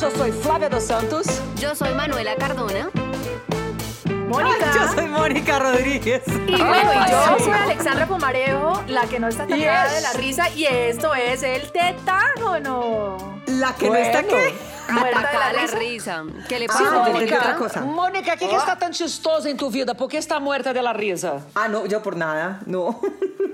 Yo soy Flavia dos Santos. Yo soy Manuela Cardona. Mónica. Yo soy Mónica Rodríguez. Y bueno, y yo soy Alexandra Pomarejo, la que no está atacada Yes. de la risa, y esto es el tetágono. La que no está Bueno. aquí. Muerta de Atacada la la risa. ¿Qué le Ah, pasa? no, entendí Mônica, otra cosa. Mônica, o que, que está tan chistoso em tu vida? Por que está muerta de la risa? Ah, no, yo por nada. No,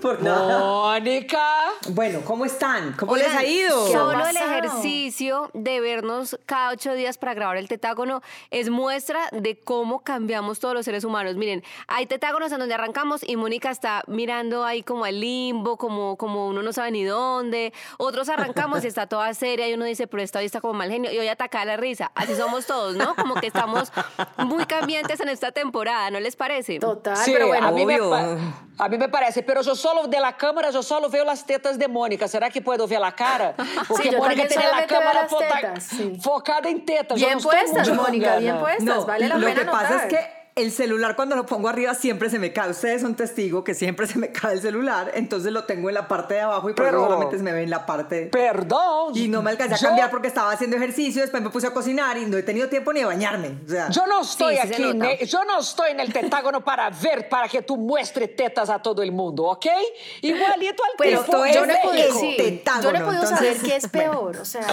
por nada. Mônica! Bueno, ¿cómo están? ¿Cómo Oigan, les ha ido? ¿qué ha Solo el ejercicio de vernos cada ocho días para grabar el tetágono es muestra de cómo cambiamos todos los seres humanos. Miren, hay tetágonos en donde arrancamos y Mónica está mirando ahí como al limbo, como, como uno no sabe ni dónde. Otros arrancamos y está toda seria y uno dice, pero esta hoy está como mal genio y hoy ataca la risa. Así somos todos, ¿no? Como que estamos muy cambiantes en esta temporada, ¿no les parece? Total, Sí, pero bueno, a mí, me, a mí me parece, pero yo solo de la cámara, yo solo veo las tetas de Mônica. ¿Será que puedo ver la cara? Porque Mônica también tiene la cámara tetas, sí. focada en tetas. Bien puestas, Mónica, bien puestas, No, vale la lo pena que pasa notar. es que el celular cuando lo pongo arriba siempre se me cae. Ustedes son testigos que siempre se me cae el celular, entonces lo tengo en la parte de abajo y por Pero- eso solamente se me ve en la parte... Perdón. Y no me alcancé a Yo- cambiar porque estaba haciendo ejercicio, después me puse a cocinar y no he tenido tiempo ni de bañarme. O sea, Yo no estoy Sí, aquí, ne- yo no estoy en el tentágono para ver, para que tú muestres tetas a todo el mundo, ¿ok? Igualito al Pero esto yo es no he podido, el sí, tetágono, yo no he podido saber qué es peor, o sea,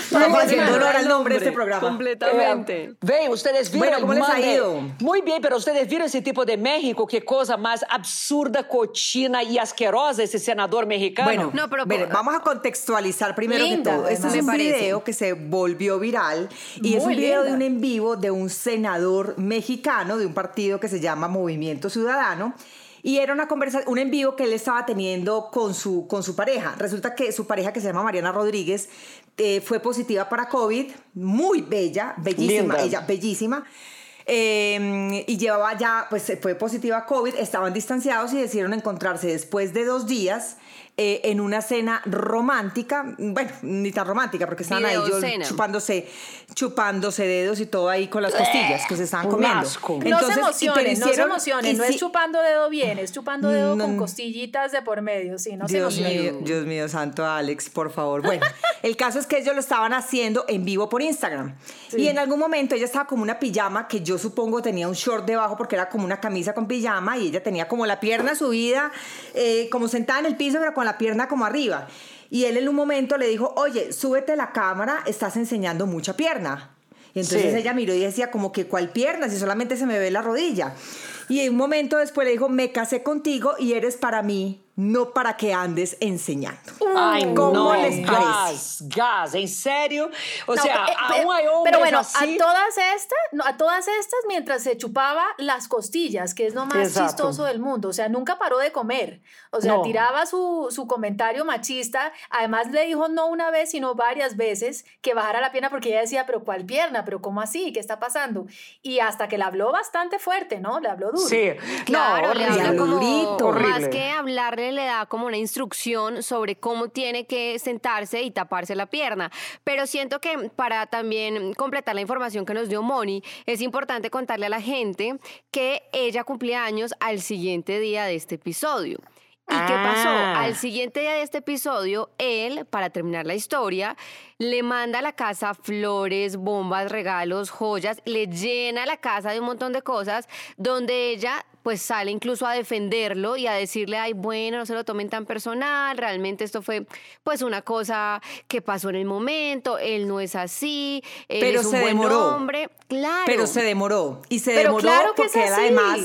estamos haciendo honor al nombre de este programa. Completamente. Eh, Ve, ustedes vieron Bueno, ¿cómo les ha ido? Muy bien, pero ustedes vieron ese tipo de México, qué cosa más absurda, cochina y asquerosa ese senador mexicano. Bueno, No, pero- mire, vamos a contextualizar primero Linda, que todo. Este es un parece. video que se volvió viral y es un Muy video linda. de un en vivo de un senador mexicano de un partido que se llama Movimiento Ciudadano. Y era una conversación, un en vivo que él estaba teniendo con su, con su pareja. Resulta que su pareja, que se llama Mariana Rodríguez, eh, fue positiva para COVID, muy bella, bellísima, Linda. ella, bellísima. Eh, y llevaba ya, pues fue positiva COVID, estaban distanciados y decidieron encontrarse después de dos días eh, en una cena romántica, bueno, ni tan romántica porque estaban ahí ellos Videocena. chupándose, chupándose dedos y todo ahí con las costillas que se estaban comiendo. asco. no se emocionen, no se hicieron- emocionen, no sí- es chupando dedo bien, es chupando dedo con No. costillitas de por medio, sí, no se Dios emocionen. mío, Dios mío, santo Alex, por favor. Bueno, el caso es que ellos lo estaban haciendo en vivo por Instagram. Y en algún momento ella estaba como una pijama que yo supongo tenía un short debajo porque era como una camisa con pijama y ella tenía como la pierna subida, eh, como sentada en el piso, pero con la pierna como arriba. Y él en un momento le dijo, oye, súbete la cámara, estás enseñando mucha pierna. Y entonces Sí. ella miró y decía como que cuál pierna, si solamente se me ve la rodilla. Y un momento después le dijo, me casé contigo y eres para mí, no para que andes enseñando. Ay, ¿Cómo no, les gas, gas, ¿en serio? O No, sea, pe- eh, pe- aún hay hombres pero bueno, así. a todas estas, no, a todas estas mientras se chupaba las costillas, que es lo más Exacto. chistoso del mundo, o sea, nunca paró de comer, o sea, No. tiraba su, su comentario machista, además le dijo no una vez, sino varias veces que bajara la pierna porque ella decía, pero ¿cuál pierna? ¿Pero cómo así? ¿Qué está pasando? Y hasta que le habló bastante fuerte, ¿no? Le habló duro. Sí, Claro, no, le habla como, Horrible. más que hablarle, le da como una instrucción sobre cómo tiene que sentarse y taparse la pierna. Pero siento que para también completar la información que nos dio Moni, es importante contarle a la gente que ella cumplía años al siguiente día de este episodio. ¿Y qué pasó? Ah. Al siguiente día de este episodio, él, para terminar la historia, le manda a la casa flores, bombas, regalos, joyas, le llena la casa de un montón de cosas, donde ella pues sale incluso a defenderlo y a decirle, ay, bueno, no se lo tomen tan personal, realmente esto fue pues una cosa que pasó en el momento, él no es así, él Pero es un se buen demoró. hombre, claro. Pero se demoró. Y se Pero demoró claro que es porque él además,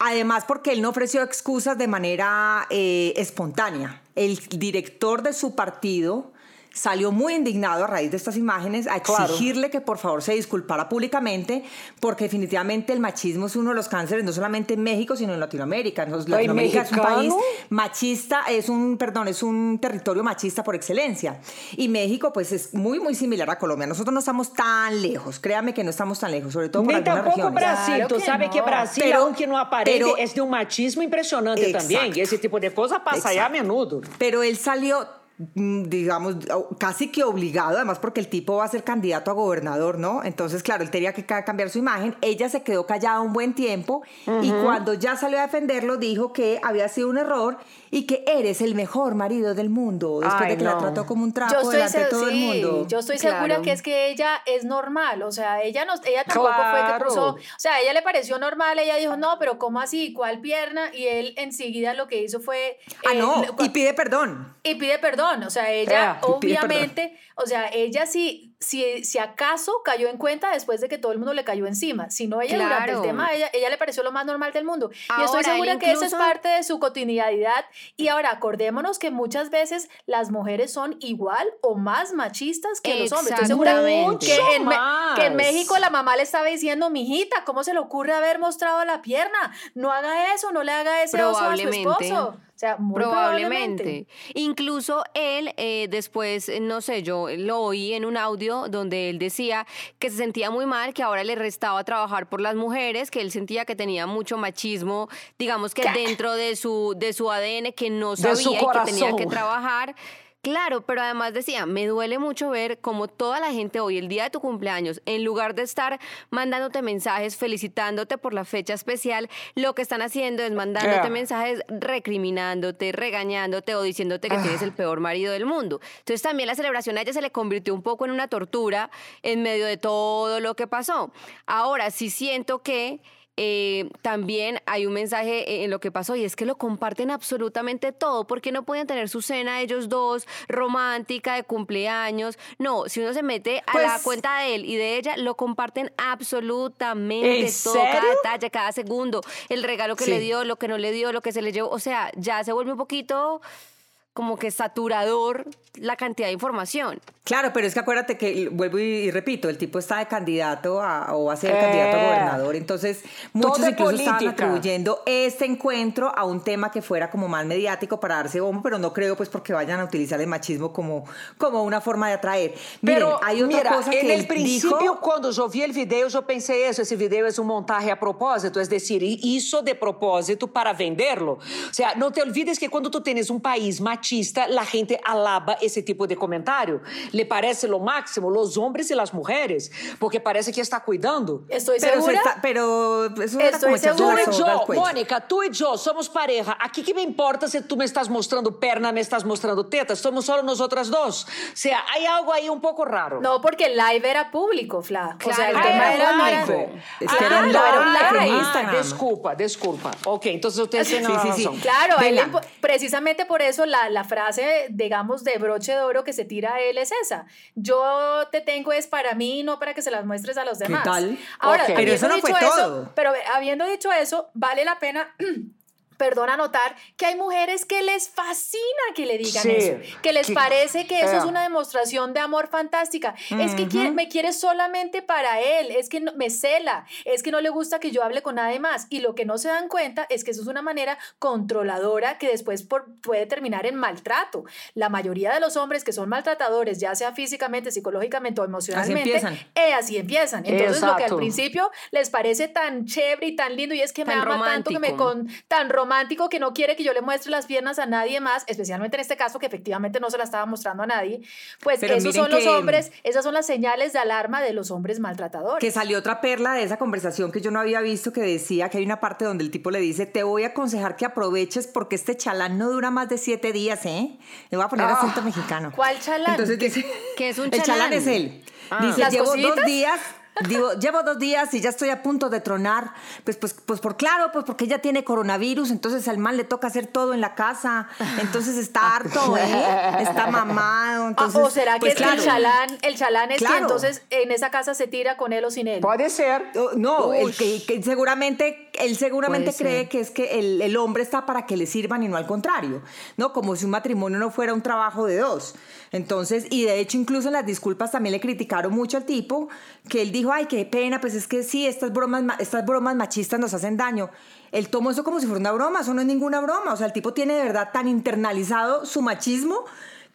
además porque él no ofreció excusas de manera eh, espontánea. El director de su partido salió muy indignado a raíz de estas imágenes a Claro. exigirle que por favor se disculpara públicamente porque definitivamente el machismo es uno de los cánceres no solamente en México sino en Latinoamérica. Nos- Latinoamérica es un país machista, es un, perdón, es un territorio machista por excelencia. Y México pues es muy muy similar a Colombia. Nosotros no estamos tan lejos, créame que no estamos tan lejos, sobre todo por Ni algunas tampoco regiones. Brasil. Claro Tú que sabes que no. Brasil, Pero- aunque no aparece, pero- es de un machismo impresionante Exacto. también. Y ese tipo de cosas pasa allá a Exacto. menudo. Pero él salió digamos, casi que obligado, además porque el tipo va a ser candidato a gobernador, ¿no? Entonces, claro, él tenía que cambiar su imagen. Ella se quedó callada un buen tiempo y cuando ya salió a defenderlo dijo que había sido un error y que eres el mejor marido del mundo después de que la trató como un trapo delante de todo el mundo. Yo estoy segura que es que ella es normal, o sea, ella no, ella tampoco fue que puso, o sea, a ella le pareció normal, ella dijo, no, pero ¿cómo así? ¿Cuál pierna? Y él enseguida lo que hizo fue... Ah, no, y pide perdón. Y pide perdón, o sea, ella obviamente, o sea, ella sí si, si acaso cayó en cuenta después de que todo el mundo le cayó encima. Si no, ella durante el tema, ella, ella le pareció lo más normal del mundo. y estoy segura que eso es parte de su cotidianidad. Y ahora, acordémonos que muchas veces las mujeres son igual o más machistas que los hombres. Estoy segura que en, que en, México la mamá le estaba diciendo, mijita, ¿cómo se le ocurre haber mostrado la pierna? No haga eso, no le haga ese oso a su esposo. O sea, probablemente. Incluso él, eh, después, no sé, yo lo oí en un audio donde él decía que se sentía muy mal, que ahora le restaba trabajar por las mujeres, que él sentía que tenía mucho machismo, digamos que dentro de su, de su ADN, que no sabía y que tenía que trabajar. Claro, pero además decía, me duele mucho ver cómo toda la gente hoy, el día de tu cumpleaños, en lugar de estar mandándote mensajes, felicitándote por la fecha especial, lo que están haciendo es mandándote mensajes recriminándote, regañándote o diciéndote que tienes el ah. peor marido del mundo. Entonces también la celebración a ella se le convirtió un poco en una tortura en medio de todo lo que pasó. Ahora sí siento que eh, también hay un mensaje en lo que pasó y es que lo comparten absolutamente todo, porque no pueden tener su cena ellos dos romántica de cumpleaños. No, si uno se mete a la pues cuenta de él y de ella, lo comparten absolutamente todo, cada detalle, cada segundo, el regalo que le dio, lo que no le dio, lo que se le llevó, o sea, ya se vuelve un poquito como que saturador la cantidad de información. Claro, pero es que acuérdate que, vuelvo y, repito, el tipo está de candidato a, o va a ser candidato a eh. gobernador, entonces muchos incluso estaban atribuyendo este encuentro a un tema que fuera como más mediático para darse bombo, pero no creo pues porque vayan a utilizar el machismo como, como una forma de atraer. pero hay otra cosa que en el principio cuando yo vi el video yo pensé eso, ese video es un montaje a propósito, es decir, hizo de propósito para venderlo. O sea, no te olvides que cuando tú tienes un país machista machista, la gente alaba ese tipo de comentario. Le parece lo máximo, los hombres y las mujeres, porque parece que está cuidando. Estoy pero segura. Está, pero eso Estoy segura. Tú y yo, Mónica, tú y yo somos pareja. Aquí que me importa si tú me estás mostrando perna, me estás mostrando tetas. Somos solo nosotras dos. O sea, hay algo ahí un poco raro. No, porque el live era público, Fla. o sea, el tema era, live. Es que era un live. Ah, disculpa, disculpa. Ok, entonces usted tiene sí, sí, sí. Claro, precisamente por eso la, la frase, digamos, de broche de oro que se tira a él es esa. Yo te tengo es para mí, no para que se las muestres a los demás. ¿Qué tal? Ahora, pero eso no fue todo. Pero habiendo dicho eso, vale la pena perdona notar que hay mujeres que les fascina que le digan eso, que les parece que eso es una demostración de amor fantástica. Es que me quiere solamente para él, es que me cela, es que no le gusta que yo hable con nadie más. Y lo que no se dan cuenta es que eso es una manera controladora que después puede terminar en maltrato. La mayoría de los hombres que son maltratadores, ya sea físicamente, psicológicamente o emocionalmente, así empiezan. Eh, así empiezan. Entonces lo que al principio les parece tan chévere y tan lindo y es que me ama tanto que me con tan romántico romántico que no quiere que yo le muestre las piernas a nadie más, especialmente en este caso que efectivamente no se la estaba mostrando a nadie, pues esos son los hombres, esas son las señales de alarma de los hombres maltratadores. Que salió otra perla de esa conversación que yo no había visto que decía que hay una parte donde el tipo le dice, te voy a aconsejar que aproveches porque este chalán no dura más de siete días, ¿eh? Le voy a poner acento ah. mexicano. ¿Cuál chalán? Entonces dice, ¿Qué es un chalán? El chalán es él. Ah. Dice, llevo dos días Digo, llevo dos días y ya estoy a punto de tronar. Pues, pues, pues por claro, pues porque ella tiene coronavirus, entonces al mal le toca hacer todo en la casa. Entonces está harto, ¿eh? Está mamado. Ah, o será que pues el chalán, el chalán es que entonces en esa casa se tira con él o sin él. Puede ser. Oh, no, el que, seguramente, él seguramente cree que es que el, el hombre está para que le sirvan y no al contrario. ¿No? Como si un matrimonio no fuera un trabajo de dos. Entonces, y de hecho, incluso en las disculpas también le criticaron mucho al tipo, que él dijo, ay, qué pena, pues es que sí, estas bromas, estas bromas machistas nos hacen daño. Él tomó eso como si fuera una broma, eso no es ninguna broma. O sea, el tipo tiene de verdad tan internalizado su machismo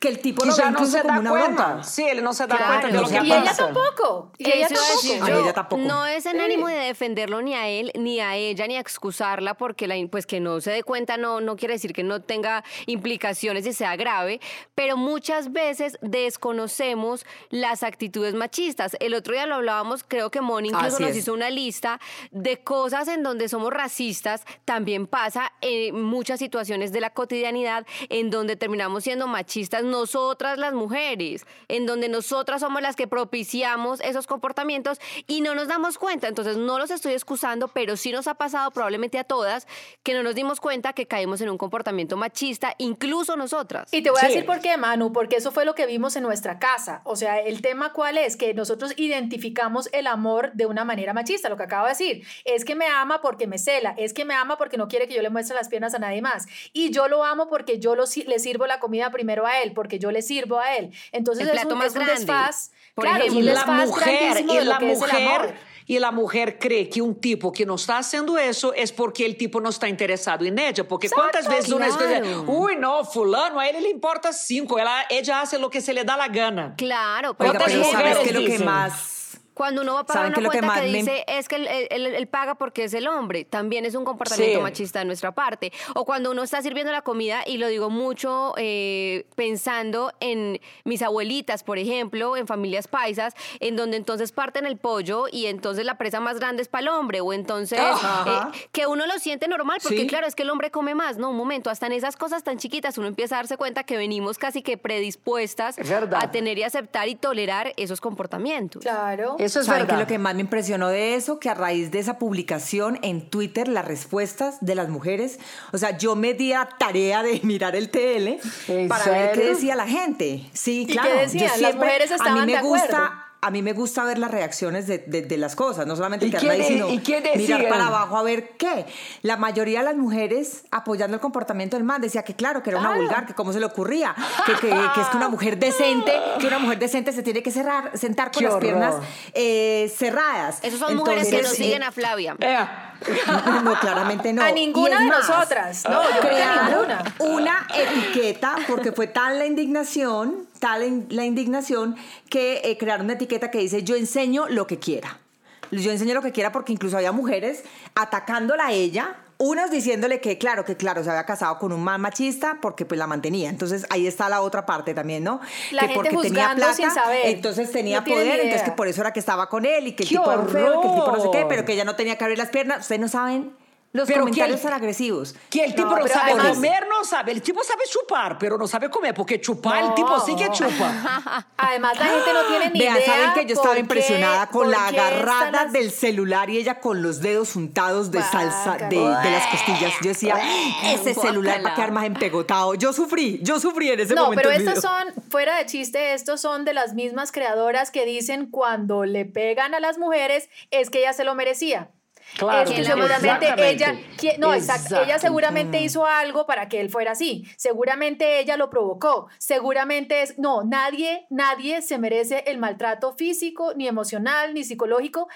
que el tipo no se da cuenta. Sí, él no se da cuenta de lo que Y ella tampoco. Y ella tampoco. No es en ánimo de defenderlo ni a él, ni a ella, ni a excusarla, porque la, pues que no se dé cuenta no, no quiere decir que no tenga implicaciones y sea grave, pero muchas veces desconocemos las actitudes machistas. El otro día lo hablábamos, creo que Moni incluso nos hizo una lista de cosas en donde somos racistas. También pasa en muchas situaciones de la cotidianidad en donde terminamos siendo machistas nosotras las mujeres, en donde nosotras somos las que propiciamos esos comportamientos y no nos damos cuenta. Entonces no los estoy excusando, pero sí nos ha pasado probablemente a todas que no nos dimos cuenta que caímos en un comportamiento machista, incluso nosotras. Y te voy a decir por qué, Manu, porque eso fue lo que vimos en nuestra casa. O sea, el tema cuál es, que nosotros identificamos el amor de una manera machista, lo que acabo de decir. Es que me ama porque me cela, es que me ama porque no quiere que yo le muestre las piernas a nadie más. Y yo lo amo porque yo lo, le sirvo la comida primero a él, porque yo le sirvo a él. Entonces el plato es un, más grande. desfaz. Por ejemplo, y la mujer, y la mujer, y la mujer cree que un tipo que no está haciendo eso es porque el tipo no está interesado en ella. Porque cuántas veces una dice, uy, no, fulano, a él le importa cinco, ella, ella hace lo que se le da la gana. Claro, pero, pero sabes que lo que más cuando uno va a pagar una cuenta que, dice es que él, paga porque es el hombre, también es un comportamiento machista de nuestra parte. O cuando uno está sirviendo la comida, y lo digo mucho eh, pensando en mis abuelitas, por ejemplo, en familias paisas, en donde entonces parten el pollo y entonces la presa más grande es para el hombre, o entonces eh, que uno lo siente normal, porque claro, es que el hombre come más, no, un momento, hasta en esas cosas tan chiquitas uno empieza a darse cuenta que venimos casi que predispuestas a tener y aceptar y tolerar esos comportamientos. Claro. Eso es verdad. Que lo que más me impresionó de eso? Que a raíz de esa publicación en Twitter, las respuestas de las mujeres, o sea, yo me di a tarea de mirar el TL para ver qué decía la gente. Sí, claro. ¿Qué decían? las mujeres estaban a mí me gusta a mí me gusta ver las reacciones de, de, las cosas, no solamente que ahí, sino mirar para abajo a ver qué. La mayoría de las mujeres apoyando el comportamiento del man decía que claro, que era una vulgar, que cómo se le ocurría, que, que, que, es que una mujer decente, que una mujer decente se tiene que cerrar, sentar con las piernas eh, cerradas. Esas son mujeres que no siguen a Flavia. No, claramente no. A ninguna de nosotras. No, yo creo que a ninguna. Una etiqueta, porque fue tal la indignación, tal la indignación, que eh, crearon una etiqueta que dice yo enseño lo que quiera. Yo enseño lo que quiera porque incluso había mujeres atacándola a ella unas diciéndole que claro, que claro, se había casado con un man machista porque pues la mantenía. Entonces ahí está la otra parte también, ¿no? La que porque tenía plata, sin saber. entonces tenía poder, entonces que por eso era que estaba con él y que el tipo era feo, que el tipo no sé qué, pero que ella no tenía que abrir las piernas. Ustedes no saben los comentarios son agresivos. Que el tipo no, sabe comer, no sabe. El tipo sabe chupar, pero no sabe comer, porque chupar, el tipo sí que chupa. Además, la gente no tiene ni Vean, idea. saben que yo estaba impresionada con la agarrada del celular y ella con los dedos untados de salsa de, las costillas. Yo decía, ese celular va a quedar más empegotado. Yo sufrí, yo sufrí en ese momento. No, pero estos son, fuera de chiste, estos son de las mismas creadoras que dicen cuando le pegan a las mujeres es que ella se lo merecía. Claro, que seguramente ella, no, exacto, ella seguramente hizo algo para que él fuera así, seguramente ella lo provocó, seguramente es, no, nadie, nadie se merece el maltrato físico, ni emocional, ni psicológico,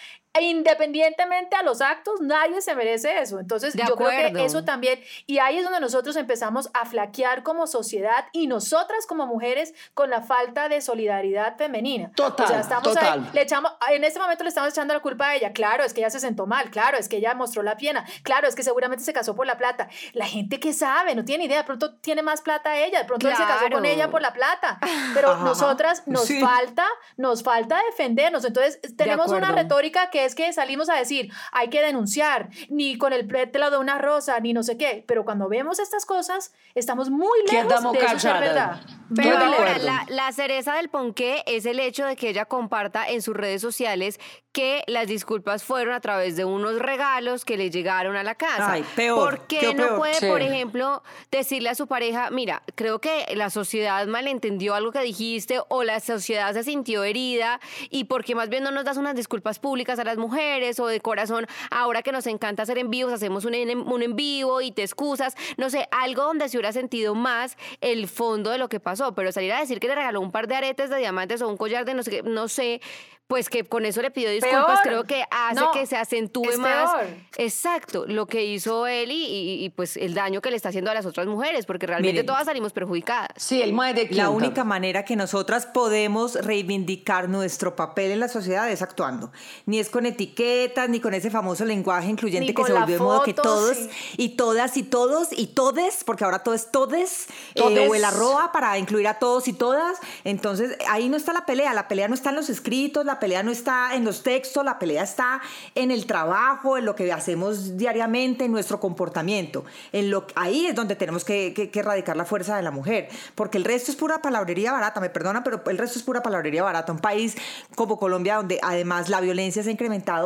independientemente a los actos, nadie se merece eso. Entonces, yo creo que eso también, y ahí es donde nosotros empezamos a flaquear como sociedad y nosotras como mujeres con la falta de solidaridad femenina. Total. O sea, estamos Ahí, le echamos, en este momento le estamos echando la culpa a ella. Claro, es que ella se sentó mal, claro, es que ella mostró la piena, claro, es que seguramente se casó por la plata. La gente que sabe, no tiene idea, de pronto tiene más plata ella, de pronto él se casó con ella por la plata. Pero nosotras nos falta, nos falta defendernos. Entonces, tenemos una retórica que es que salimos a decir, hay que denunciar, ni con el pétalo de una rosa, ni no sé qué, pero cuando vemos estas cosas, estamos muy lejos de eso ser verdad. Pero ahora, la, la, cereza del ponqué es el hecho de que ella comparta en sus redes sociales que las disculpas fueron a través de unos regalos que le llegaron a la casa. Ay, peor. ¿Por qué no puede, por ejemplo, decirle a su pareja, mira, creo que la sociedad malentendió algo que dijiste o la sociedad se sintió herida y porque más bien no nos das unas disculpas públicas a las mujeres o de corazón, ahora que nos encanta hacer envíos, hacemos un, un en vivo y te excusas, no sé, algo donde se hubiera sentido más el fondo de lo que pasó pero salir a decir que le regaló un par de aretes de diamantes o un collar de no sé qué, no sé, pues que con eso le pidió disculpas, creo que hace que se acentúe más. Exacto, lo que hizo él y, pues el daño que le está haciendo a las otras mujeres, porque realmente todas salimos perjudicadas. Sí, el de La única manera que nosotras podemos reivindicar nuestro papel en la sociedad es actuando. Ni es con etiquetas, ni con ese famoso lenguaje incluyente que se volvió de modo que todos y todas y todos y todes, porque ahora todo es todes, eh, o el arroba para incluir a todos y todas. Entonces ahí no está la pelea, la pelea no está en los escritos, la pelea no está en los textos, la pelea está en el trabajo, en lo que hacemos diariamente, en nuestro comportamiento. En lo, ahí es donde tenemos que, que, erradicar la fuerza de la mujer, porque el resto es pura palabrería barata, me perdona, pero el resto es pura palabrería barata. Un país como Colombia, donde además la violencia se ha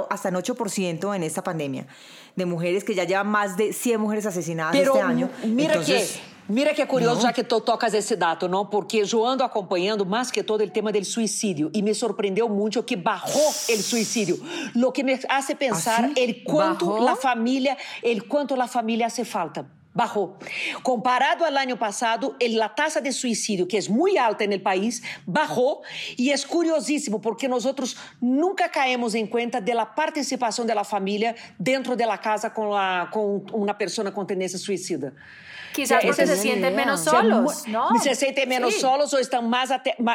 hasta en 8% en esta pandemia, de mujeres que ya llevan más de 100 mujeres asesinadas este año. Mira Entonces, que Mira que é curioso, não. já que tu tocas esse dado, não? Porque eu ando acompanhando mais que todo o tema do suicídio e me surpreendeu muito que barrou o suicídio. O que me hace pensar assim? el quanto a família, el quanto a família hace falta. Bajó. Comparado al año pasado, la tasa de suicidio, que es muy alta en el país, bajó. Y es curiosísimo porque nosotros nunca caemos en cuenta de la participación de la familia dentro de la casa con, la, con una persona con tendencia suicida. Quizás porque se sienten menos solos, ¿no? Se sienten menos solos o están más,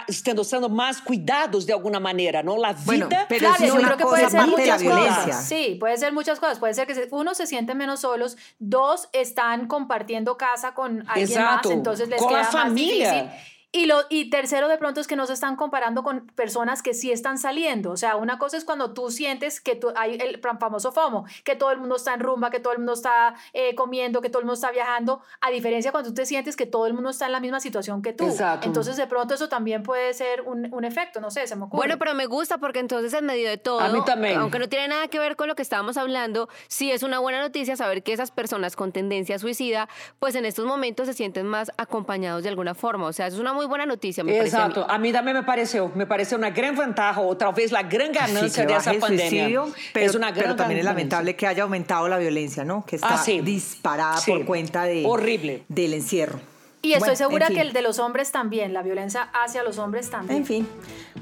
estando siendo más cuidados de alguna manera, ¿no? La vida... pero claro, yo creo que puede ser muchas cosas. Sí, puede ser muchas cosas. Puede ser que uno se siente menos solos, dos están compartiendo casa con alguien más, entonces les queda más difícil y, lo, y tercero, de pronto es que no se están comparando con personas que sí están saliendo. O sea, una cosa es cuando tú sientes que tú, hay el famoso FOMO, que todo el mundo está en rumba, que todo el mundo está eh, comiendo, que todo el mundo está viajando, a diferencia cuando tú te sientes que todo el mundo está en la misma situación que tú. Exacto. Entonces, de pronto eso también puede ser un, un, efecto, no sé, se me ocurre. Bueno, pero me gusta porque entonces en medio de todo, a mí también. aunque no tiene nada que ver con lo que estábamos hablando, sí es una buena noticia saber que esas personas con tendencia suicida, pues en estos momentos se sienten más acompañados de alguna forma. O sea, es una muy buena noticia, me Exato. A mí. también me pareció, me pareció una gran ventaja o tal vez la gran ganancia de esa pandemia. pero, es una gran pero también es lamentable que haya aumentado la violencia, ¿no? Que está ah, disparada por cuenta de, Horrible. del encierro. Y estoy segura que el de los hombres también, la violencia hacia los hombres también. En fin,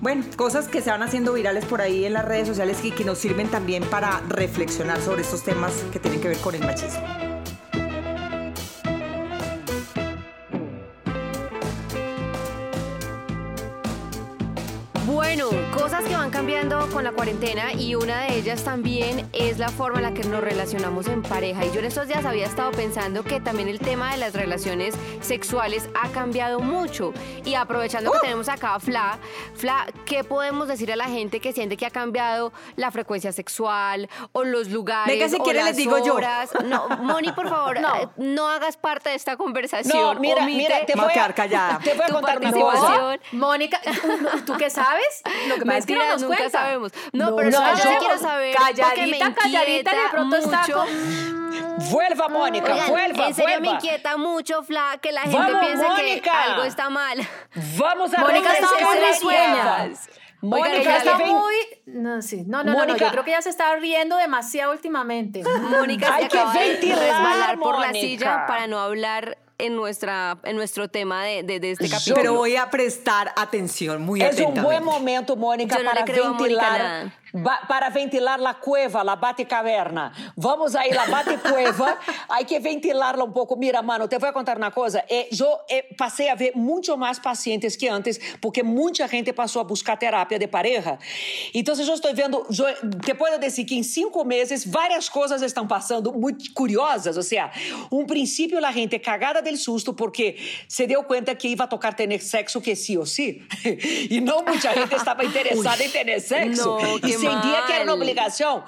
bueno, cosas que se van haciendo virales por ahí en las redes sociales y que nos sirven también para reflexionar sobre estos temas que tienen que ver con el machismo. Cosas que van cambiando con la cuarentena y una de ellas también es la forma en la que nos relacionamos en pareja. Y yo en estos días había estado pensando que también el tema de las relaciones sexuales ha cambiado mucho. Y aprovechando que ¡Uh! tenemos acá a Fla, Fla, ¿qué podemos decir a la gente que siente que ha cambiado la frecuencia sexual o los lugares? Venga, si quiere les digo horas? yo. No, Moni, por favor, eh, no. hagas parte de esta conversación. No, mira, mira, te voy a quedar callada. Te voy a contar una cosa. Mónica, ¿tú qué sabes? Lo que pasa es que no nos nunca sabemos. No, pero no, yo quiero saber. Calladita, calladita, de pronto mucho. está Vuelva, Mónica, Oigan, vuelva, En serio me inquieta mucho, Fla, que la gente Vamos, piense Mónica. que algo está mal. Vamos a Mónica está muy. Mónica ya está muy. No, sí. no, no, no, Yo creo que ella se está riendo demasiado últimamente. Mónica Hay acaba que ventilar, de resbalar por la silla para no hablar en, nuestra, en nuestro tema de, de, este capítulo. Pero voy a prestar atención muy atentamente. Es un buen momento, Mónica, no para ventilar para ventilar la cueva, la bate-caverna. Vamos aí, la bate-cueva, hay que ventilarla um pouco. Mira, mano, te vou contar uma coisa. Eh, eu eh, passei a ver muito mais pacientes que antes, porque muita gente passou a buscar terapia de pareja. Então, eu estou vendo, eu, te posso dizer que em cinco meses, várias coisas estão passando muito curiosas. Ou seja, um princípio, a gente cagada del susto, porque se deu conta que ia tocar ter sexo que sim ou sim. e não muita gente estava interessada em ter sexo. Não, que sentia que era uma obrigação.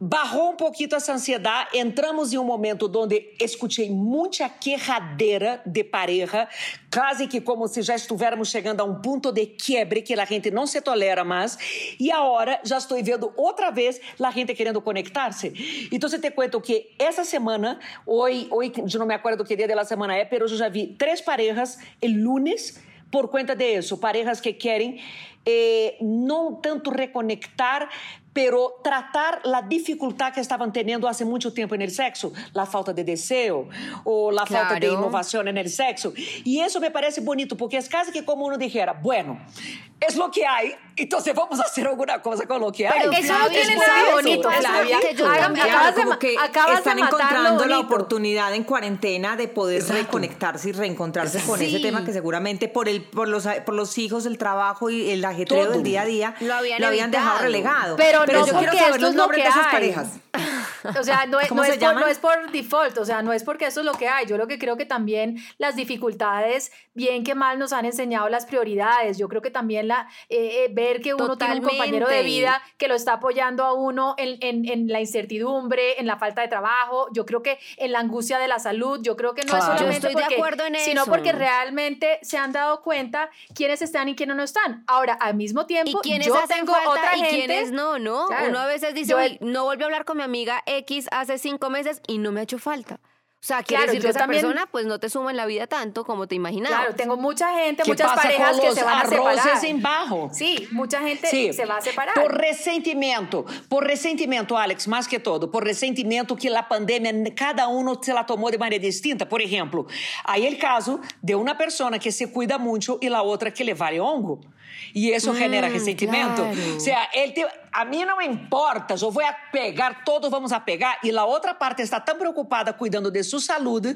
Barrou um pouquinho essa ansiedade. Entramos em um momento onde escutei muita quejadeira de pareja, quase que como se já estivéssemos chegando a um ponto de quebre que a gente não se tolera mais. E agora já estou vendo outra vez a gente querendo conectar-se. Então, você te conto que essa semana, hoje, hoje, eu não me acordo que dia da semana é, mas eu já vi três parejas el lunes por conta de isso. Parejas que querem eh, não tanto reconectar, pero tratar la dificultad que estaban teniendo hace mucho tiempo en el sexo, la falta de deseo o la falta de innovación en el sexo. Y eso me parece bonito, porque es casi que como uno dijera, bueno, es lo que hay, entonces vamos a hacer alguna cosa con lo que hay. Pero eso no tiene nada bonito, Flavia. Que yo acabas de, que están encontrando la oportunidad en cuarentena de poder reconectarse y reencontrarse con ese tema que seguramente por el por los por los hijos, el trabajo y el ajetreo del día a día lo habían, dejado relegado. Pero, no yo quiero saber los nombres de esas parejas. O sea, no es, no, es por, no es, por, default, o sea, no es porque eso es lo que hay. Yo lo que creo que también las dificultades, bien que mal, nos han enseñado las prioridades. Yo creo que también la eh, eh, ver que uno tiene un compañero de vida que lo está apoyando a uno en, en, en, la incertidumbre, en la falta de trabajo, yo creo que en la angustia de la salud, yo creo que no es solamente porque, de acuerdo en sino porque realmente se han dado cuenta quiénes están y quiénes no están. Ahora, al mismo tiempo, ¿Y yo tengo otra y gente, no, ¿no? Uno a veces dice, no vuelve a hablar con mi amiga X hace cinco meses y no me ha hecho falta. O sea, quiere decir que esa persona pues no te suma en la vida tanto como te imaginabas. Claro, tengo mucha gente, muchas parejas que se van a separar. en bajo? Sí, mucha gente se va a separar. Por resentimiento, por resentimiento, Alex, más que todo, por resentimiento que la pandemia cada uno se la tomó de manera distinta. Por ejemplo, hay el caso de una persona que se cuida mucho y la otra que le vale hongo. Y eso genera mm, resentimiento. O sea, él te, a no me importa, voy a pegar, todos vamos a pegar. Y la otra parte está tan preocupada cuidando de su salud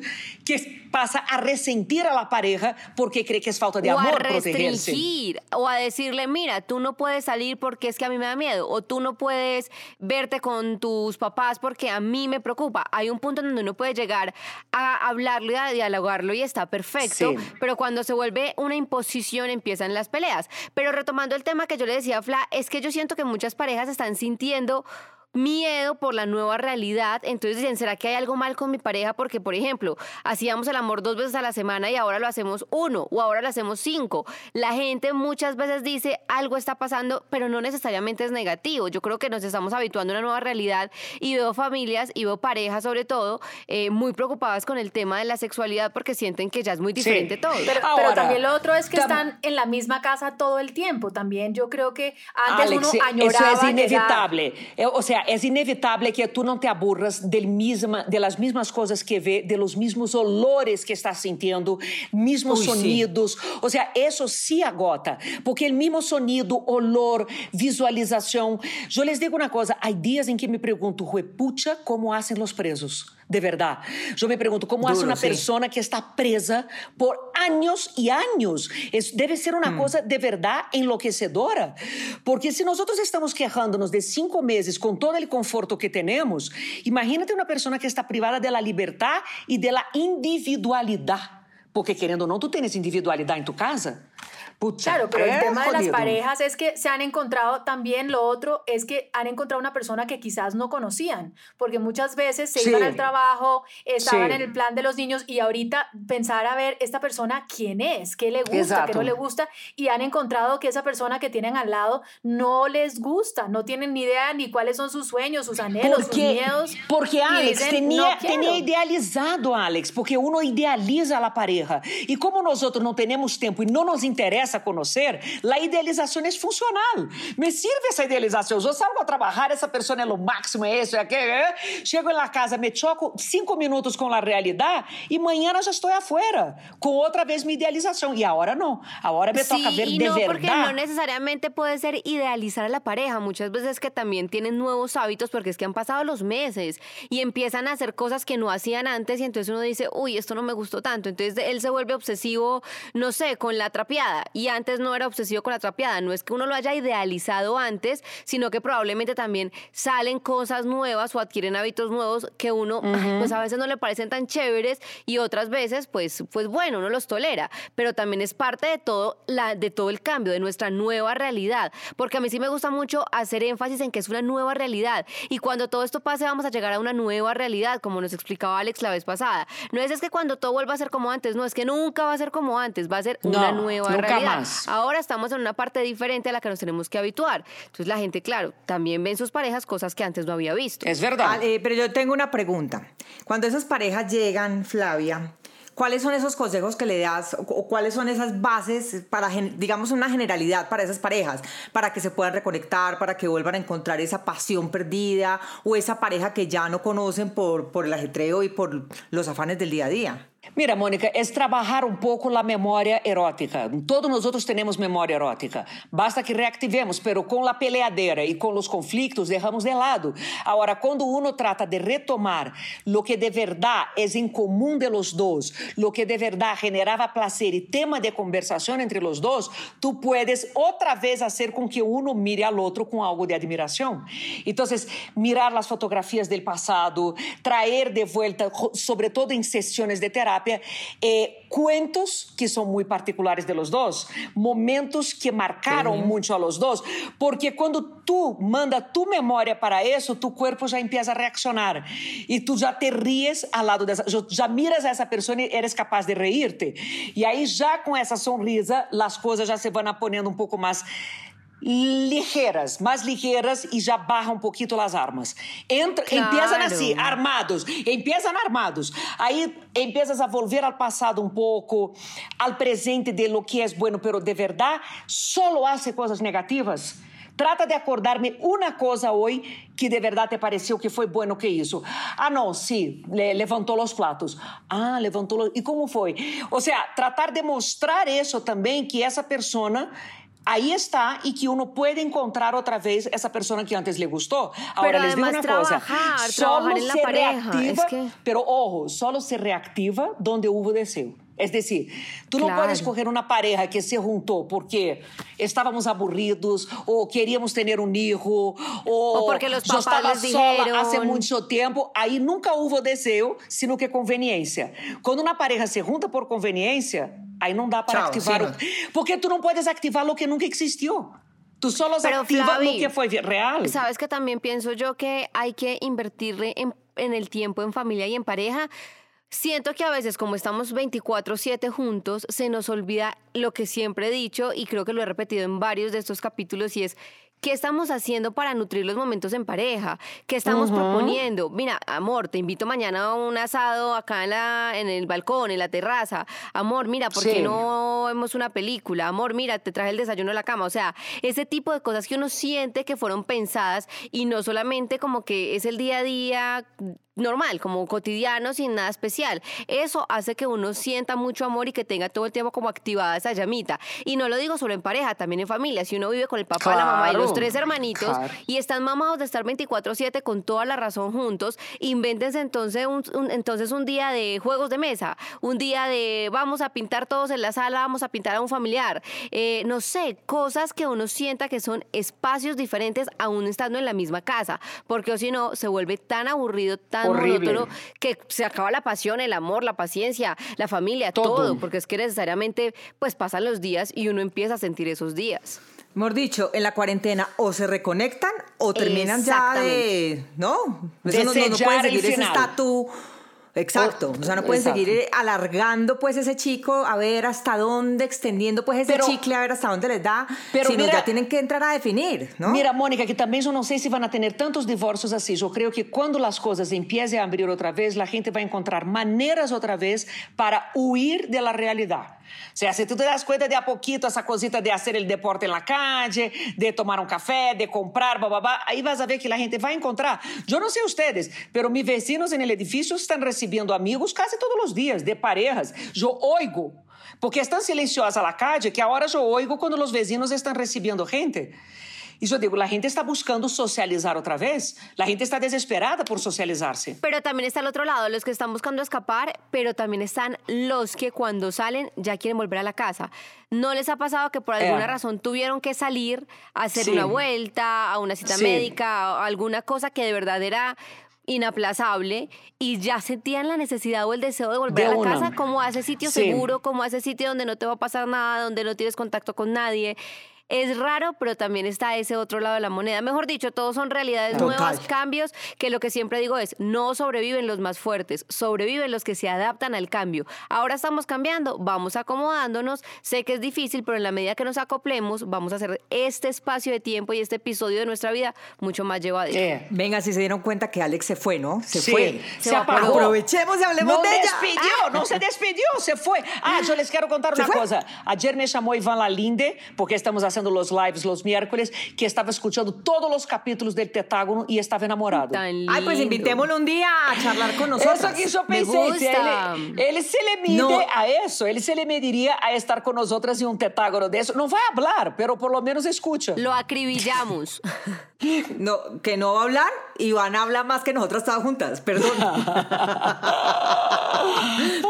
que pasa a resentir a la pareja porque cree que es falta de o amor a restringir, O a decirle, mira, tú no puedes salir porque es que a mí me da miedo. O tú no puedes verte con tus papás porque a mí me preocupa. Hay un punto donde uno puede llegar a hablarlo y a dialogarlo y está perfecto. Pero cuando se vuelve una imposición empiezan las peleas. Pero retomando el tema que yo le decía a Fla, es que yo siento que muchas parejas están sintiendo miedo por la nueva realidad. Entonces dicen, ¿será que hay algo mal con mi pareja? Porque, por ejemplo, hacíamos el amor dos veces a la semana y ahora lo hacemos uno o ahora lo hacemos cinco. La gente muchas veces dice, algo está pasando, pero no necesariamente es negativo. Yo creo que nos estamos habituando a una nueva realidad y veo familias y veo parejas sobre todo eh, muy preocupadas con el tema de la sexualidad porque sienten que ya es muy diferente todo. Pero, también lo otro es que están en la misma casa todo el tiempo. También yo creo que antes uno añoraba Eso es inevitable. Eh, o sea, es inevitable que tú no te aburras del misma, de las mismas cosas que ve, de los mismos olores que estás sintiendo, mismos Uy, sonidos. Sí. O sea, eso sí agota, porque el mismo sonido, olor, visualización. Yo les digo una cosa, hay días en que me pregunto, pucha, ¿cómo hacen los presos? De verdad. Yo me pregunto, ¿cómo Duro, hace una sí. persona que está presa por años y años? Es, debe ser una mm. cosa de verdad enloquecedora. Porque si nosotros estamos quejándonos de cinco meses con todo el conforto que tenemos, imagínate una persona que está privada de la libertad y de la individualidad. Porque querendo ou não, tu tens individualidade em tu casa. Claro, pero el tema de las parejas es que se han encontrado también lo otro, es que han encontrado una persona que quizás no conocían, porque muchas veces se iban al trabajo, estaban en el plan de los niños y ahorita pensar a ver esta persona quién es, qué le gusta, qué no le gusta, y han encontrado que esa persona que tienen al lado no les gusta, no tienen ni idea ni cuáles son sus sueños, sus anhelos, sus miedos. Porque Alex dicen, tenía, tenía idealizado, Alex, porque uno idealiza a la pareja. Y como nosotros no tenemos tiempo y no nos interesa a conocer, la idealización es funcional. Me sirve esa idealización. Yo salgo a trabajar, esa persona es lo máximo, eso, aquello. ¿eh? Llego en la casa, me choco cinco minutos con la realidad y mañana ya estoy afuera con otra vez mi idealización. Y ahora no, ahora me sí, toca ver y de no, verdad. Porque no necesariamente puede ser idealizar a la pareja. Muchas veces que también tienen nuevos hábitos porque es que han pasado los meses y empiezan a hacer cosas que no hacían antes y entonces uno dice, uy, esto no me gustó tanto. Entonces él se vuelve obsesivo, no sé, con la trapeada y antes no era obsesivo con la trapeada. No es que uno lo haya idealizado antes, sino que probablemente también salen cosas nuevas o adquieren hábitos nuevos que uno, uh -huh. pues a veces no le parecen tan chéveres y otras veces, pues, pues bueno, uno los tolera. Pero también es parte de todo, la, de todo el cambio, de nuestra nueva realidad. Porque a mí sí me gusta mucho hacer énfasis en que es una nueva realidad. Y cuando todo esto pase, vamos a llegar a una nueva realidad, como nos explicaba Alex la vez pasada. No es, es que cuando todo vuelva a ser como antes, no, es que nunca va a ser como antes, va a ser no, una nueva realidad. Más. Ahora estamos en una parte diferente a la que nos tenemos que habituar. Entonces la gente, claro, también ve en sus parejas cosas que antes no había visto. Es verdad. Ah, eh, pero yo tengo una pregunta. Cuando esas parejas llegan, Flavia, ¿cuáles son esos consejos que le das o, cuáles son esas bases para, digamos, una generalidad para esas parejas, para que se puedan reconectar, para que vuelvan a encontrar esa pasión perdida o esa pareja que ya no conocen por, por el ajetreo y por los afanes del día a día? Mira, Mônica, é trabalhar um pouco a memória erótica. Todos nós outros temos memória erótica. Basta que reactivemos, pero com a peleadeira e com os conflitos, deixamos de lado. Agora, quando uno trata de retomar lo que de verdade é em comum de los dois, lo que de verdade generava prazer e tema de conversação entre los dois, tu puedes outra vez fazer com que uno mire ao outro com algo de admiração. Então, mirar as fotografias do passado, trazer de volta, sobretudo em sessões de terapia, terapia, eh, cuentos que são muito particulares de los dos, momentos que marcaram uhum. muito a los dos, porque quando tu manda tu memória para isso, tu corpo já empieza a reaccionar e tu já te ries ao lado dessa, já miras a essa pessoa e eres capaz de reírte. E aí já com essa sonrisa, as coisas já se vão aponendo um pouco mais ligeiras, mais ligeiras e já barra um pouquinho as armas. Entra, claro. Empiezan assim, armados, empiezan armados. Aí empiezas a volver ao passado um pouco, ao presente de lo que é bueno, pero de verdade, solo hace coisas negativas. Trata de acordar-me uma coisa hoje que de verdade te pareceu que foi bueno que isso. Ah, não, sim, le levantou os platos. Ah, levantou. E como foi? Ou seja, tratar de mostrar isso também que essa pessoa Ahí está y que uno puede encontrar otra vez esa persona que antes le gustó. Ahora les digo una cosa, solo se reactiva, pero ojo, solo se reactiva donde hubo deseo. Es decir, tú claro. no puedes coger una pareja que se juntó porque estábamos aburridos o queríamos tener un hijo o, o porque los papás yo estaba les sola hace mucho tiempo. Ahí nunca hubo deseo, sino que conveniencia. Cuando una pareja se junta por conveniencia, ahí no da para activar. Porque tú no puedes activar lo que nunca existió. Tú solo activas lo que fue real. Sabes que también pienso yo que hay que invertirle en, en el tiempo en familia y en pareja Siento que a veces como estamos 24/7 juntos, se nos olvida lo que siempre he dicho y creo que lo he repetido en varios de estos capítulos y es ¿Qué estamos haciendo para nutrir los momentos en pareja? ¿Qué estamos proponiendo? Mira, amor, te invito mañana a un asado acá en, la, en el balcón, en la terraza. Amor, mira, ¿por qué no vemos una película? Amor, mira, te traje el desayuno a la cama. O sea, ese tipo de cosas que uno siente que fueron pensadas y no solamente como que es el día a día normal, como cotidiano, sin nada especial. Eso hace que uno sienta mucho amor y que tenga todo el tiempo como activada esa llamita. Y no lo digo solo en pareja, también en familia. Si uno vive con el papá, la mamá y los tres hermanitos y están mamados de estar 24/7 con toda la razón juntos, invéntense entonces un, entonces un día de juegos de mesa, un día de vamos a pintar todos en la sala, vamos a pintar a un familiar. Eh, no sé, cosas que uno sienta que son espacios diferentes aún estando en la misma casa, porque o si no se vuelve tan aburrido, tan Horrible. que se acaba la pasión, el amor, la paciencia, la familia, todo. porque es que necesariamente pues pasan los días y uno empieza a sentir esos días. Mejor dicho, en la cuarentena o se reconectan o terminan ya de, ¿no? Eso no, no, pueden seguir ese estatus Exacto, o sea, no pueden seguir eh, alargando pues ese chico a ver hasta dónde, extendiendo pues ese chicle a ver hasta dónde les da, pero sino ya tienen que entrar a definir, ¿no? Mira, Mónica, que también yo no sé si van a tener tantos divorcios así, yo creo que cuando las cosas empiecen a abrir otra vez, la gente va a encontrar maneras otra vez para huir de la realidad. O sea, si tú te das cuenta de a poquito esa cosita de hacer el deporte en la calle, de tomar un café, de comprar, babá, ahí vas a ver que la gente va a encontrar. Yo no sé ustedes, pero mis vecinos en el edificio están recibiendo amigos casi todos los días, de parejas. Yo oigo, porque es tan silenciosa la calle que ahora yo oigo cuando los vecinos están recibiendo gente. Y yo digo, la gente está buscando socializar otra vez. La gente está desesperada por socializarse. Pero también está el otro lado, los que están buscando escapar, pero también están los que cuando salen ya quieren volver a la casa. ¿No les ha pasado que por alguna eh. razón tuvieron que salir a hacer una vuelta, a una cita médica, a alguna cosa que de verdad era inaplazable y ya sentían la necesidad o el deseo de volver a la casa como a ese sitio seguro, como a ese sitio donde no te va a pasar nada, donde no tienes contacto con nadie. Es raro, pero también está ese otro lado de la moneda. Mejor dicho, todos son realidades nuevas, cambios, que lo que siempre digo es, no sobreviven los más fuertes, sobreviven los que se adaptan al cambio. Ahora estamos cambiando, vamos acomodándonos, sé que es difícil, pero en la medida que nos acoplemos, vamos a hacer este espacio de tiempo y este episodio de nuestra vida mucho más llevadero. Eh. Venga, si se dieron cuenta que Alex se fue, ¿no? Se fue. Se, apagó. Aprovechemos y hablemos de ella. despidió, ah. no se despidió, se fue. Ah, yo les quiero contar una cosa. Ayer me llamó Iván Lalinde, porque estamos haciendo los lives los miércoles, que estaba escuchando todos los capítulos del Tetágono y estaba enamorado. Ay, pues invitémoslo un día a charlar con nosotros. Eso que yo pensé. Él, se le mide a eso, él se le mediría a estar con nosotras en un Tetágono de eso. No va a hablar, pero por lo menos escucha. Lo acribillamos. no, que no va a hablar, Iván habla más que nosotras todas juntas, perdón.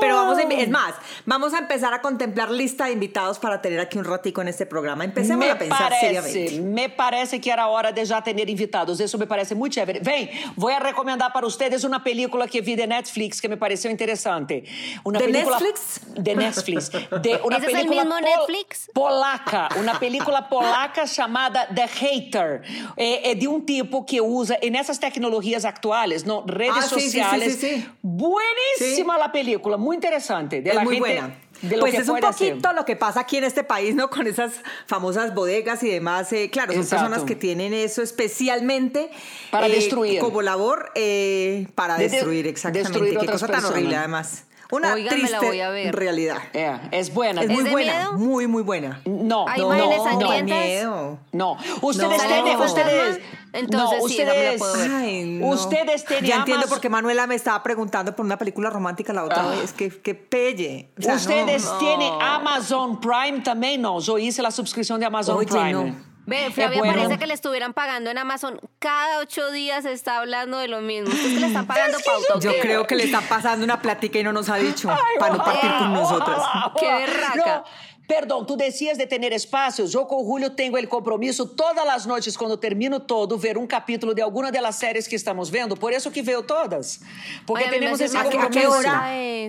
Pero vamos a, es más, vamos a empezar a contemplar lista de invitados para tener aquí un ratico en este programa. Empecemos a pensar parece, seriamente. Me parece que era hora de ya tener invitados. Eso me parece muy chévere. Ven, voy a recomendar para ustedes una película que vi de Netflix que me pareció interesante. Una ¿De película Netflix? De Netflix. De una ¿Ese película es el mismo Netflix? polaca. Una película polaca chamada The Hater. É, é, de um tipo que usa, e nessas tecnologias atuales, no, redes ah, sociales. Sí, sí, sí, Buenísima la película, muy interesante. De la muy gente, buena. Pues es un poquito lo que pasa aquí en este país, ¿no? Con esas famosas bodegas y demás. Eh, claro, son Exacto. personas que tienen eso especialmente para eh, destruir. Como labor eh, para De- destruir, exactamente. destruir Qué cosa tan horrible, además. Una Oigan, me la triste voy a ver. realidad. É, es buena. Es ¿Es muy de buena, miedo? muy, muy buena. No, ¿Hay no, no, no, miedo. no. Ustedes No. tienen, ¿Sale ustedes, Entonces no, sí, esa me la ustedes, puedo ver. Ay, no. ustedes tienen Ya entiendo por qué Manuela me estaba preguntando por una película romántica la otra Ah. vez. Que, que pelle. O sea, ustedes no. tienen Amazon Prime también, no. Yo hice la suscripción de Amazon Oye, Prime. Ve, Flavia, bueno. parece que le estuvieran pagando en Amazon. Cada ocho días se está hablando de lo mismo. Ustedes que le están pagando Es que yo- pauta. Yo creo que le está pasando una plática y no nos ha dicho Ay, para no partir con nosotras. Qué berraca. No, perdón, tú decías de tener espacios. Yo con Julio tengo el compromiso todas las noches, cuando termino todo, ver un capítulo de alguna de las series que estamos viendo. Por eso que veo todas. Porque Ay, tenemos hace ese ¿A compromiso. hora?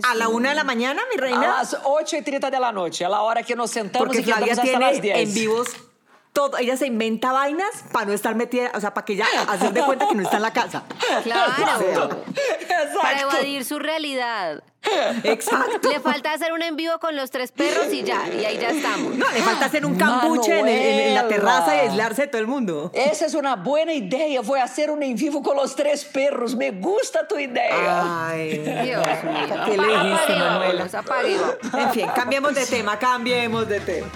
¿A la una de la mañana, mi A reina? las 8 y 30 de la noche, a la hora que nos sentamos Porque y que Flavia andamos hasta las tiene 10. en vivos todo. Ella se inventa vainas para no estar metida, o sea, para que ella hacer de cuenta que no está en la casa. Claro. Exacto. Para evadir su realidad. Exacto. Le falta hacer un en vivo con los tres perros y ya, y ahí ya estamos. No, le falta hacer un cambuche en, en- en la terraza y aislarse de todo el mundo. Esa es una buena idea. Voy a hacer un en vivo con los tres perros. Me gusta tu idea. Ay, Dios mío. ¿Qué le dijiste, Apague, Manuela? En fin, cambiemos de tema, cambiemos de tema.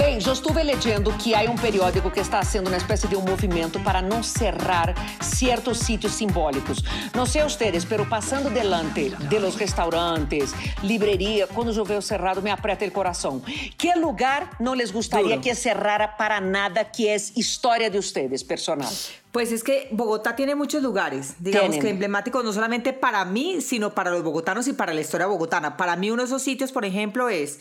Bem, eu estive lendo que há um periódico que está haciendo uma espécie de um movimento para não cerrar certos sitios simbólicos. Não sei ustedes, pero passando delante de los restaurantes, librería, quando eu veo cerrado me aprieta o coração. Que lugar não les gustaría Duro. que cerrara para nada que é história de ustedes, personal? Pues es que Bogotá tiene muchos lugares, digamos Tienen. que emblemáticos no solamente para mí, sino para los bogotanos y para la historia bogotana. Para mí uno de esos sitios, por ejemplo, es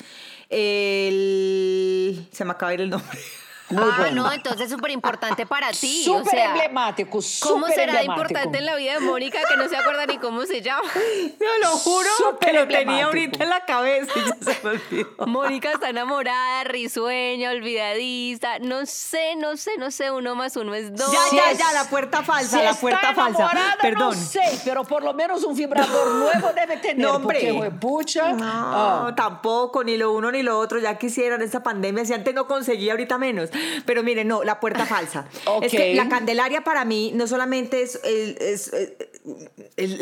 el... Se me acaba de ir el nombre. Muy ah, bueno. no, entonces es súper importante para ti. Súper o sea, emblemático, ¿Cómo será emblemático. importante en la vida de Mónica que no se acuerda ni cómo se llama? Yo lo juro Súper que lo tenía ahorita en la cabeza y ya se me olvidó. Mónica está enamorada, risueña, olvidadiza. No sé, no sé, no sé. Uno más uno es dos. Ya, ya, ya, la puerta falsa, Si la está puerta falsa. Perdón. No sé, pero por lo menos un vibrador nuevo debe tener. No, hombre. Porque, pucha. No, ah. tampoco, ni lo uno ni lo otro. Ya quisieran esta pandemia, si antes no conseguí, ahorita menos. Pero miren, no, la puerta falsa. Es que la Candelaria para mí no solamente es, el- es, eh,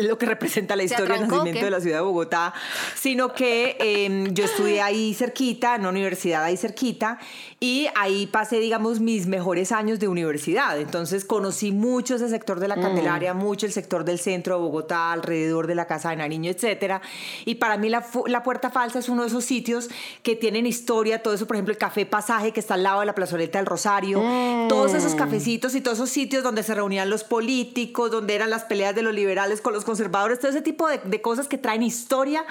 lo que representa la ¿Se historia del nacimiento de la ciudad de Bogotá, sino que eh, yo estudié ahí cerquita, en una universidad ahí cerquita, y ahí pasé, digamos, mis mejores años de universidad. Entonces conocí mucho ese sector de la Candelaria, mucho el sector del centro de Bogotá, alrededor de la Casa de Nariño, etcétera. Y para mí la, la Puerta Falsa es uno de esos sitios que tienen historia, todo eso, por ejemplo, el Café Pasaje, que está al lado de la plazoleta del Rosario, todos esos cafecitos y todos esos sitios donde se reunían los políticos, donde eran las peleas de los liberales con los conservadores, todo ese tipo de, de cosas que traen historia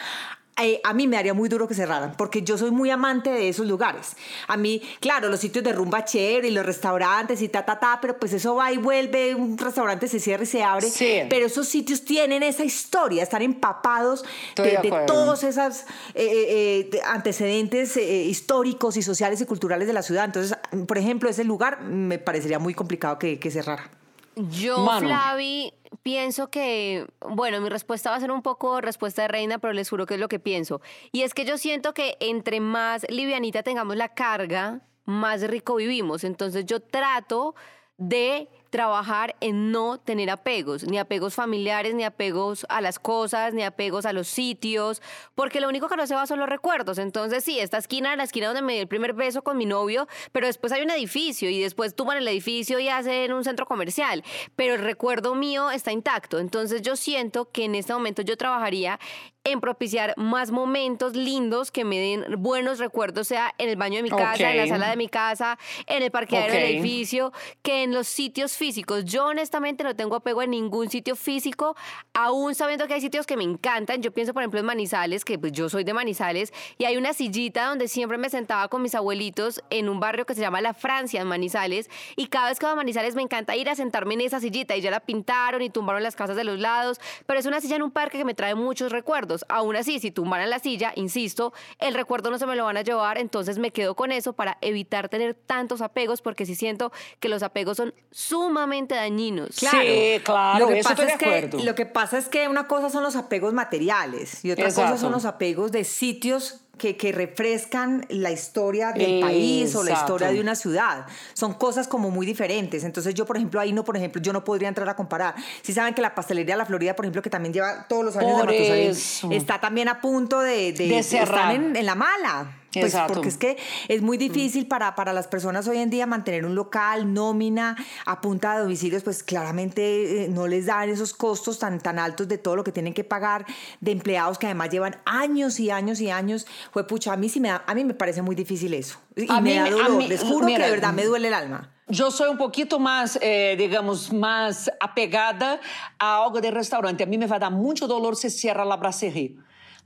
eh, a mí me haría muy duro que cerraran, porque yo soy muy amante de esos lugares. A mí, claro, los sitios de rumba chévere y los restaurantes y ta, ta, ta, pero pues eso va y vuelve, un restaurante se cierra y se abre. Pero esos sitios tienen esa historia, están empapados de, todos esos eh, eh, antecedentes históricos y sociales y culturales de la ciudad. Entonces, por ejemplo, ese lugar me parecería muy complicado que, que cerrara. Yo, Flavi, pienso que, bueno, mi respuesta va a ser un poco respuesta de reina, pero les juro que es lo que pienso. Y es que yo siento que entre más livianita tengamos la carga, más rico vivimos. Entonces yo trato de trabajar en no tener apegos, ni apegos familiares, ni apegos a las cosas, ni apegos a los sitios, porque lo único que no se va son los recuerdos. Entonces, sí, esta esquina, la esquina donde me di el primer beso con mi novio, pero después hay un edificio y después tuman el edificio y hacen un centro comercial, pero el recuerdo mío está intacto. Entonces, yo siento que en este momento yo trabajaría en propiciar más momentos lindos que me den buenos recuerdos, sea en el baño de mi casa, en la sala de mi casa, en el parqueadero del edificio, que en los sitios físicos. Yo honestamente no tengo apego en ningún sitio físico, aún sabiendo que hay sitios que me encantan. Yo pienso, por ejemplo, en Manizales, que pues yo soy de Manizales, y hay una sillita donde siempre me sentaba con mis abuelitos en un barrio que se llama La Francia, en Manizales, y cada vez que voy a Manizales me encanta ir a sentarme en esa sillita, y ya la pintaron y tumbaron las casas de los lados, pero es una silla en un parque que me trae muchos recuerdos. Aún así, si tumbaran la silla, insisto, el recuerdo no se me lo van a llevar, entonces me quedo con eso para evitar tener tantos apegos, porque sí siento que los apegos son sumamente dañinos. Claro, sí, claro, lo que, pasa es que, lo que pasa es que una cosa son los apegos materiales y otra cosa son los apegos de sitios que, que, refrescan la historia del país o la historia de una ciudad. Son cosas como muy diferentes. Entonces yo, por ejemplo, ahí no, por ejemplo, yo no podría entrar a comparar. Si saben que la pastelería La Florida, por ejemplo, que también lleva todos los años de Matusalén, está también a punto de, de, estar en, en la mala. Pues porque es que es muy difícil para, para las personas hoy en día mantener un local, nómina, a punta de domicilios, pues claramente eh, no les dan esos costos tan, tan altos de todo lo que tienen que pagar, de empleados que además llevan años y años y años. Fue pucha, a mí sí me a mí me parece muy difícil eso. Y a me mí, da dolor, les juro que de verdad me duele el alma. Yo soy un poquito más, eh, digamos, más apegada a algo de restaurante. A mí me va a dar mucho dolor si cierra la brasserie.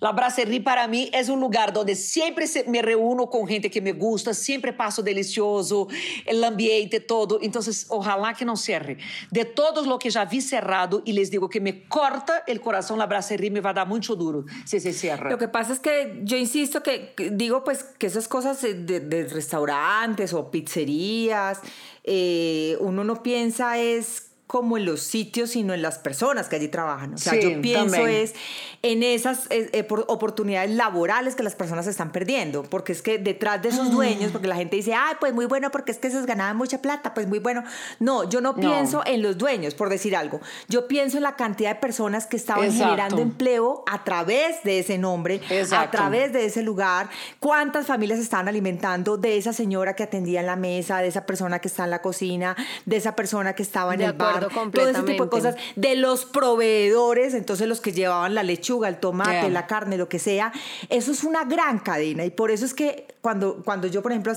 La Brasserie para mí es un lugar donde siempre me reúno con gente que me gusta, siempre paso delicioso, el ambiente todo. Entonces, ojalá que no cierre. De todos lo que ya vi cerrado y les digo que me corta el corazón, la Brasserie me va a dar mucho duro si se cierra. Lo que pasa es que yo insisto que, digo pues que esas cosas de, restaurantes o pizzerías, eh, uno no piensa es como en los sitios, sino en las personas que allí trabajan. O sea, yo pienso es en esas eh, oportunidades laborales que las personas están perdiendo, porque es que detrás de esos dueños, porque la gente dice, ay, pues muy bueno, porque es que se ganaban mucha plata, pues muy bueno. No, yo no, pienso en los dueños, por decir algo. Yo pienso en la cantidad de personas que estaban generando empleo a través de ese nombre, a través de ese lugar, cuántas familias estaban alimentando de esa señora que atendía en la mesa, de esa persona que está en la cocina, de esa persona que estaba en el bar todo ese tipo de cosas, de los proveedores, entonces los que llevaban la lechuga, el tomate, la carne, lo que sea, eso es una gran cadena y por eso es que cuando, cuando yo, por ejemplo,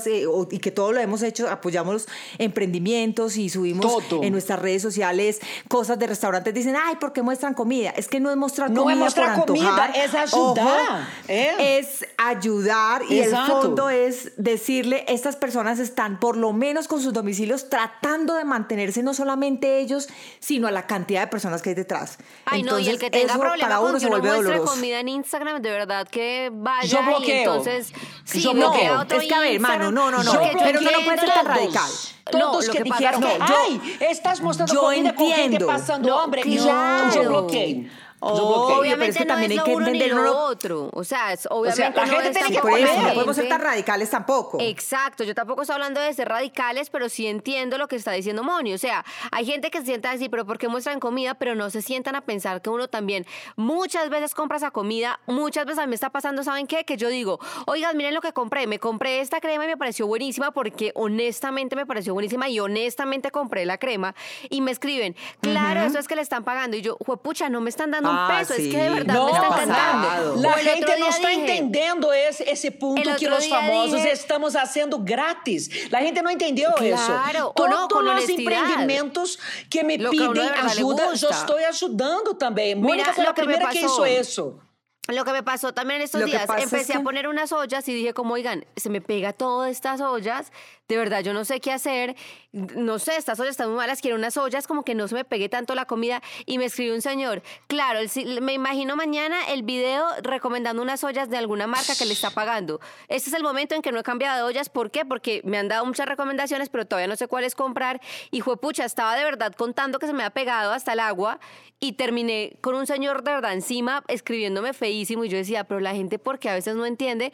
y que todo lo hemos hecho, apoyamos los emprendimientos y subimos en nuestras redes sociales cosas de restaurantes, dicen, ay, ¿por qué muestran comida? Es que no es mostrar no comida es mostrar comida, es ayudar. ¿eh? Es ayudar y el fondo es decirle, estas personas están por lo menos con sus domicilios tratando de mantenerse no solamente ellos, sino a la cantidad de personas que hay detrás. Ay, no, y el que tenga problema con que uno muestre comida en Instagram, de verdad que vaya Yo bloqueo. entonces, sí, Yo bloqueo. Es que a ver, hermano, no, no, no, pero no, no puede ser tan radical. Todos no, que, que dijeron, no, yo, ay, estás mostrando yo comida entiendo, con gente pasando hambre. Claro. Yo, yo bloqueé. Obviamente pero es que no también es hay que uno entender lo otro. O sea, es, obviamente o sea, la gente tiene que por eso, no podemos ser tan radicales tampoco. Exacto, yo tampoco estoy hablando de ser radicales, pero sí entiendo lo que está diciendo Moni. O sea, hay gente que se sienta así, pero ¿por qué muestran comida? Pero no se sientan a pensar que uno también muchas veces compra esa comida, muchas veces a mí me está pasando, ¿saben qué? Que yo digo, oigan, miren lo que compré, me compré esta crema y me pareció buenísima porque honestamente me pareció buenísima y honestamente compré la crema y me escriben, claro, eso es que le están pagando y yo, pucha, no me están dando ah, peso, es que de verdad no, me está encantando. La gente no está dije, entendiendo ese, ese punto que los famosos dije, estamos haciendo gratis. La gente no entendió claro, eso. Claro, Todos no, los empreendimentos que me lo piden que ajuda, yo estoy ayudando también. Mónica fue la primera que, que hizo eso. Lo que me pasó también en estos días, empecé a poner unas ollas y dije como, oigan, se me pega todas estas ollas, de verdad yo no sé qué hacer, no sé, estas ollas están muy malas, quiero unas ollas como que no se me pegue tanto la comida y me escribió un señor, claro, me imagino mañana el video recomendando unas ollas de alguna marca que le está pagando. Este es el momento en que no he cambiado de ollas, ¿por qué? Porque me han dado muchas recomendaciones, pero todavía no sé cuáles comprar y fue pucha, estaba de verdad contando que se me ha pegado hasta el agua y terminé con un señor de verdad encima escribiéndome feísimo y yo decía, pero la gente porque a veces no entiende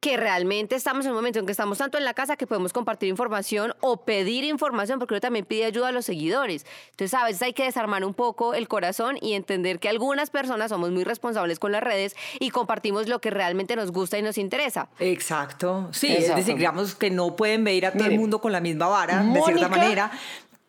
que realmente estamos en un momento en que estamos tanto en la casa que podemos compartir información o pedir información, porque uno también pide ayuda a los seguidores. Entonces, a veces hay que desarmar un poco el corazón y entender que algunas personas somos muy responsables con las redes y compartimos lo que realmente nos gusta y nos interesa. Exacto. Sí, es decir, digamos que no pueden medir a todo el mundo con la misma vara, de cierta manera.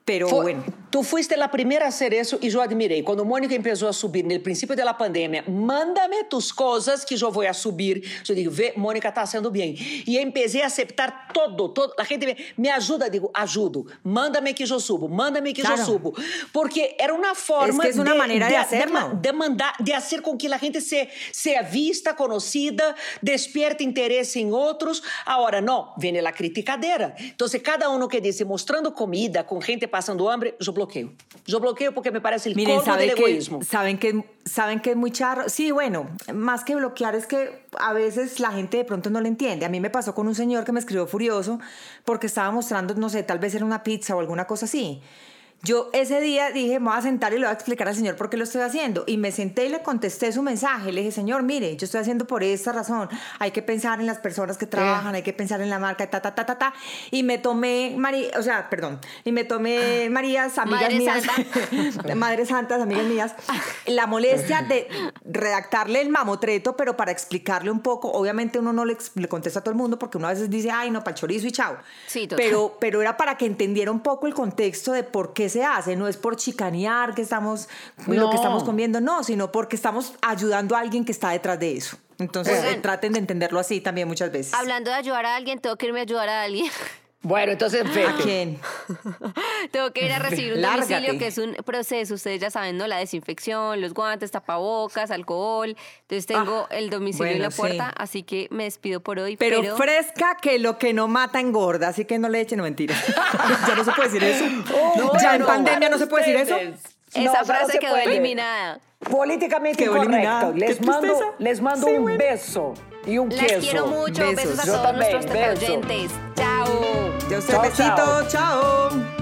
Pero bueno. Tu fuiste a primeira a hacer isso e eu admirei. Quando Mônica começou a subir no princípio da pandemia, manda-me tus coisas que eu vou a subir. Eu digo, vê, Mônica está sendo bem. E empecé a aceitar todo, todo. A gente me, me ajuda, digo, ajudo. Manda-me que eu subo, manda-me que claro. eu subo. Porque era uma forma es que uma maneira de, de, hacerlo. de, de, mandar, de fazer com que a gente se, seja vista, conhecida, despierte interesse em outros. Agora, não, vem a criticadeira. Então, cada um que diz, mostrando comida com gente pasando hambre, yo bloqueo. Yo bloqueo porque me parece el Miren, del egoísmo. Saben que, saben que es muy charro. Sí, bueno, más que bloquear es que a veces la gente de pronto no le entiende. A mí me pasó con un señor que me escribió furioso porque estaba mostrando, no sé, tal vez era una pizza o alguna cosa así. Yo ese día dije, me voy a sentar y le voy a explicar al Señor por qué lo estoy haciendo. Y me senté y le contesté su mensaje. Le dije, Señor, mire, yo estoy haciendo por esta razón. Hay que pensar en las personas que trabajan, hay que pensar en la marca, ta, ta, ta, ta, ta. Y me tomé, María, o sea, perdón, y me tomé Marías, amigas Madre mías, Santa. Madres Santas, amigas mías, la molestia de redactarle el mamotreto, pero para explicarle un poco. Obviamente uno no le, le contesta a todo el mundo porque uno a veces dice, ay, no, para chorizo y chao. Sí, pero, pero era para que entendiera un poco el contexto de por qué se hace, no es por chicanear que estamos, lo que estamos comiendo, no, sino porque estamos ayudando a alguien que está detrás de eso. Entonces traten de entenderlo así también muchas veces. Hablando de ayudar a alguien, tengo que irme a ayudar a alguien. Bueno, entonces ¿A quién? Tengo que ir a recibir un domicilio que es un proceso, ustedes ya saben, ¿no? La desinfección, los guantes, tapabocas, alcohol. Entonces tengo ah, el domicilio en la puerta, así que me despido por hoy. Pero, fresca que lo que no mata engorda, así que no le echen mentira. ya no se puede decir eso. Oh, ya en pandemia no se puede decir eso. Esa frase quedó eliminada. Políticamente incorrecto. Les mando, les mando un beso y un queso. Les quiero mucho. Besos, a todos nuestros oyentes. Chao. Yo soy besito. chao.